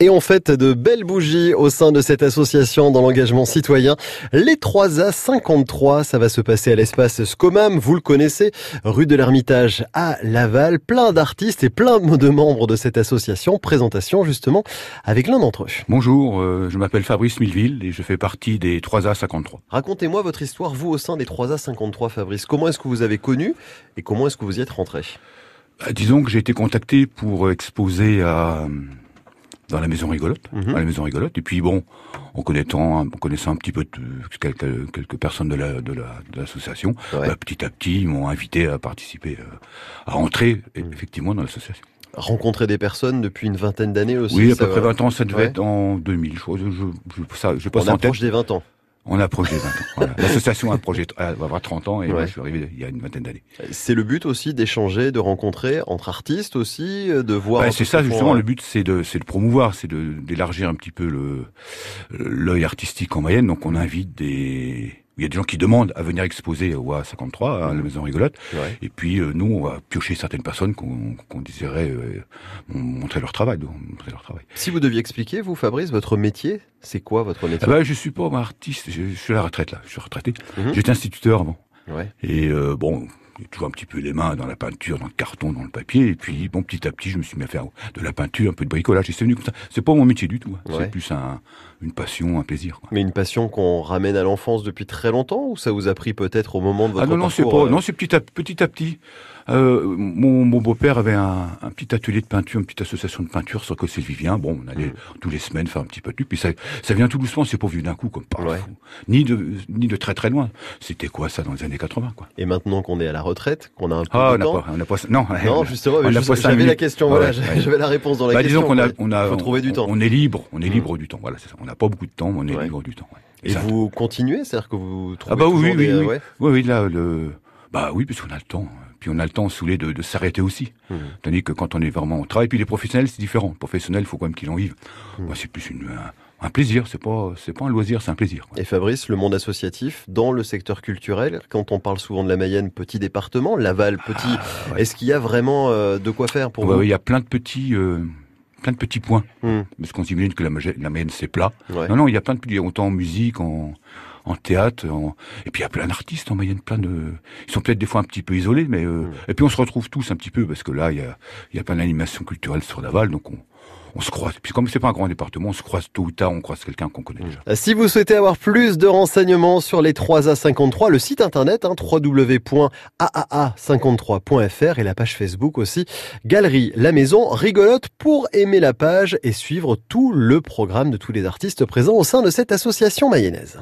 Et on fête de belles bougies au sein de cette association dans l'engagement citoyen. Les 3A 53, ça va se passer à l'espace Scomam, vous le connaissez, rue de l'Ermitage à Laval. Plein d'artistes et plein de membres de cette association. Présentation justement avec l'un d'entre eux. Bonjour, euh, je m'appelle Fabrice Milleville et je fais partie des 3A 53. Racontez-moi votre histoire, vous au sein des 3A 53, Fabrice. Comment est-ce que vous avez connu et comment est-ce que vous y êtes rentré? Bah, Disons que j'ai été contacté pour exposer à dans la maison rigolote, à la maison rigolote. Et puis bon, en connaissant, en connaissant un petit peu quelques, quelques personnes de la de la de l'association, bah, petit à petit, ils m'ont invité à participer, euh, à entrer mhm. effectivement dans l'association. Rencontrer des personnes depuis une vingtaine d'années aussi. Oui, à peu près 20 ans, ça devait être en 2000. Je, je, je, ça, je On approche des 20 ans. On approche des 20 ans. L'association approche, va avoir 30 ans et moi je suis arrivé il y a une vingtaine d'années. C'est le but aussi d'échanger, de rencontrer entre artistes aussi, de voir. Bah, c'est ça justement. Le but, c'est de, c'est de promouvoir, c'est d'élargir un petit peu le l'œil artistique en moyenne. Donc on invite des il y a des gens qui demandent à venir exposer au A53, à la Maison Rigolote. Et puis euh, nous, on va piocher certaines personnes qu'on qu'on désirait euh, montrer leur travail, montrer leur travail. Si vous deviez expliquer, vous, Fabrice, votre métier, c'est quoi votre métier? Ah bah, Je suis pas artiste, je, suis à la retraite là, je suis retraité. Mhm. J'étais instituteur avant. Ouais. Et euh, bon, j'ai toujours un petit peu les mains dans la peinture, dans le carton, dans le papier. Et puis, bon, petit à petit, je me suis mis à faire de la peinture, un peu de bricolage. Et c'est venu comme ça. C'est pas mon métier du tout. Hein. C'est plus un, une passion, un plaisir. Mais une passion qu'on ramène à l'enfance depuis très longtemps ou ça vous a pris peut-être au moment de votre Ah non, non, c'est pas, euh non, c'est petit à petit. À petit. Euh, mon, mon beau-père avait un, un, petit atelier de peinture, une petite association de peinture sur Cossé Vivien. Bon, on allait mmh. tous les semaines faire un petit peu de puis ça, ça vient tout doucement, c'est pas vu d'un coup comme par ouais. ni de ni de très très loin. C'était quoi ça dans les années 80 quoi. Et maintenant qu'on est à la retraite, qu'on a un peu ah, de on temps. Pas, on a pas, non, non, justement, j'avais la question, voilà, j'avais la réponse dans la bah, question. Disons qu'on a, on a, faut trouver du temps. On est libre, on est mmh. libre du temps. Voilà, c'est ça. On n'a pas beaucoup de temps, mais on est libre du temps. Et, vous continuez, c'est-à-dire que vous trouvez ah bah oui, oui, des, oui, oui, oui, là, le, bah oui, parce qu'on a le temps. Puis on a le temps saoulé de, de s'arrêter aussi. Mmh. Tandis que quand on est vraiment au travail, puis les professionnels, c'est différent. Les professionnels, il faut quand même qu'ils en vivent. Mmh. C'est plus une, un, un, plaisir. C'est pas, c'est pas un loisir, c'est un plaisir. Quoi. Et Fabrice, le monde associatif, dans le secteur culturel, quand on parle souvent de la Mayenne, petit département, Laval, petit, ah, ouais. est-ce qu'il y a vraiment euh, de quoi faire pour ouais, vous? Il y a plein de petits, euh, plein de petits points. Mmh. Parce qu'on s'imagine que la, la Mayenne, c'est plat. Non, non, il y a plein de petits, autant en musique, en, en théâtre, en... et puis il y a plein d'artistes en moyenne, plein de. Ils sont peut-être des fois un petit peu isolés, mais euh... mmh. et puis on se retrouve tous un petit peu parce que là il y a, y a plein d'animations culturelles sur Laval, donc on, on se croise. Puis comme c'est pas un grand département, on se croise tôt ou tard, on croise quelqu'un qu'on connaît déjà. Si vous souhaitez avoir plus de renseignements sur les 3A53, le site internet hein, www.aaa53.fr et la page Facebook aussi, Galerie La Maison rigolote pour aimer la page et suivre tout le programme de tous les artistes présents au sein de cette association mayonnaise.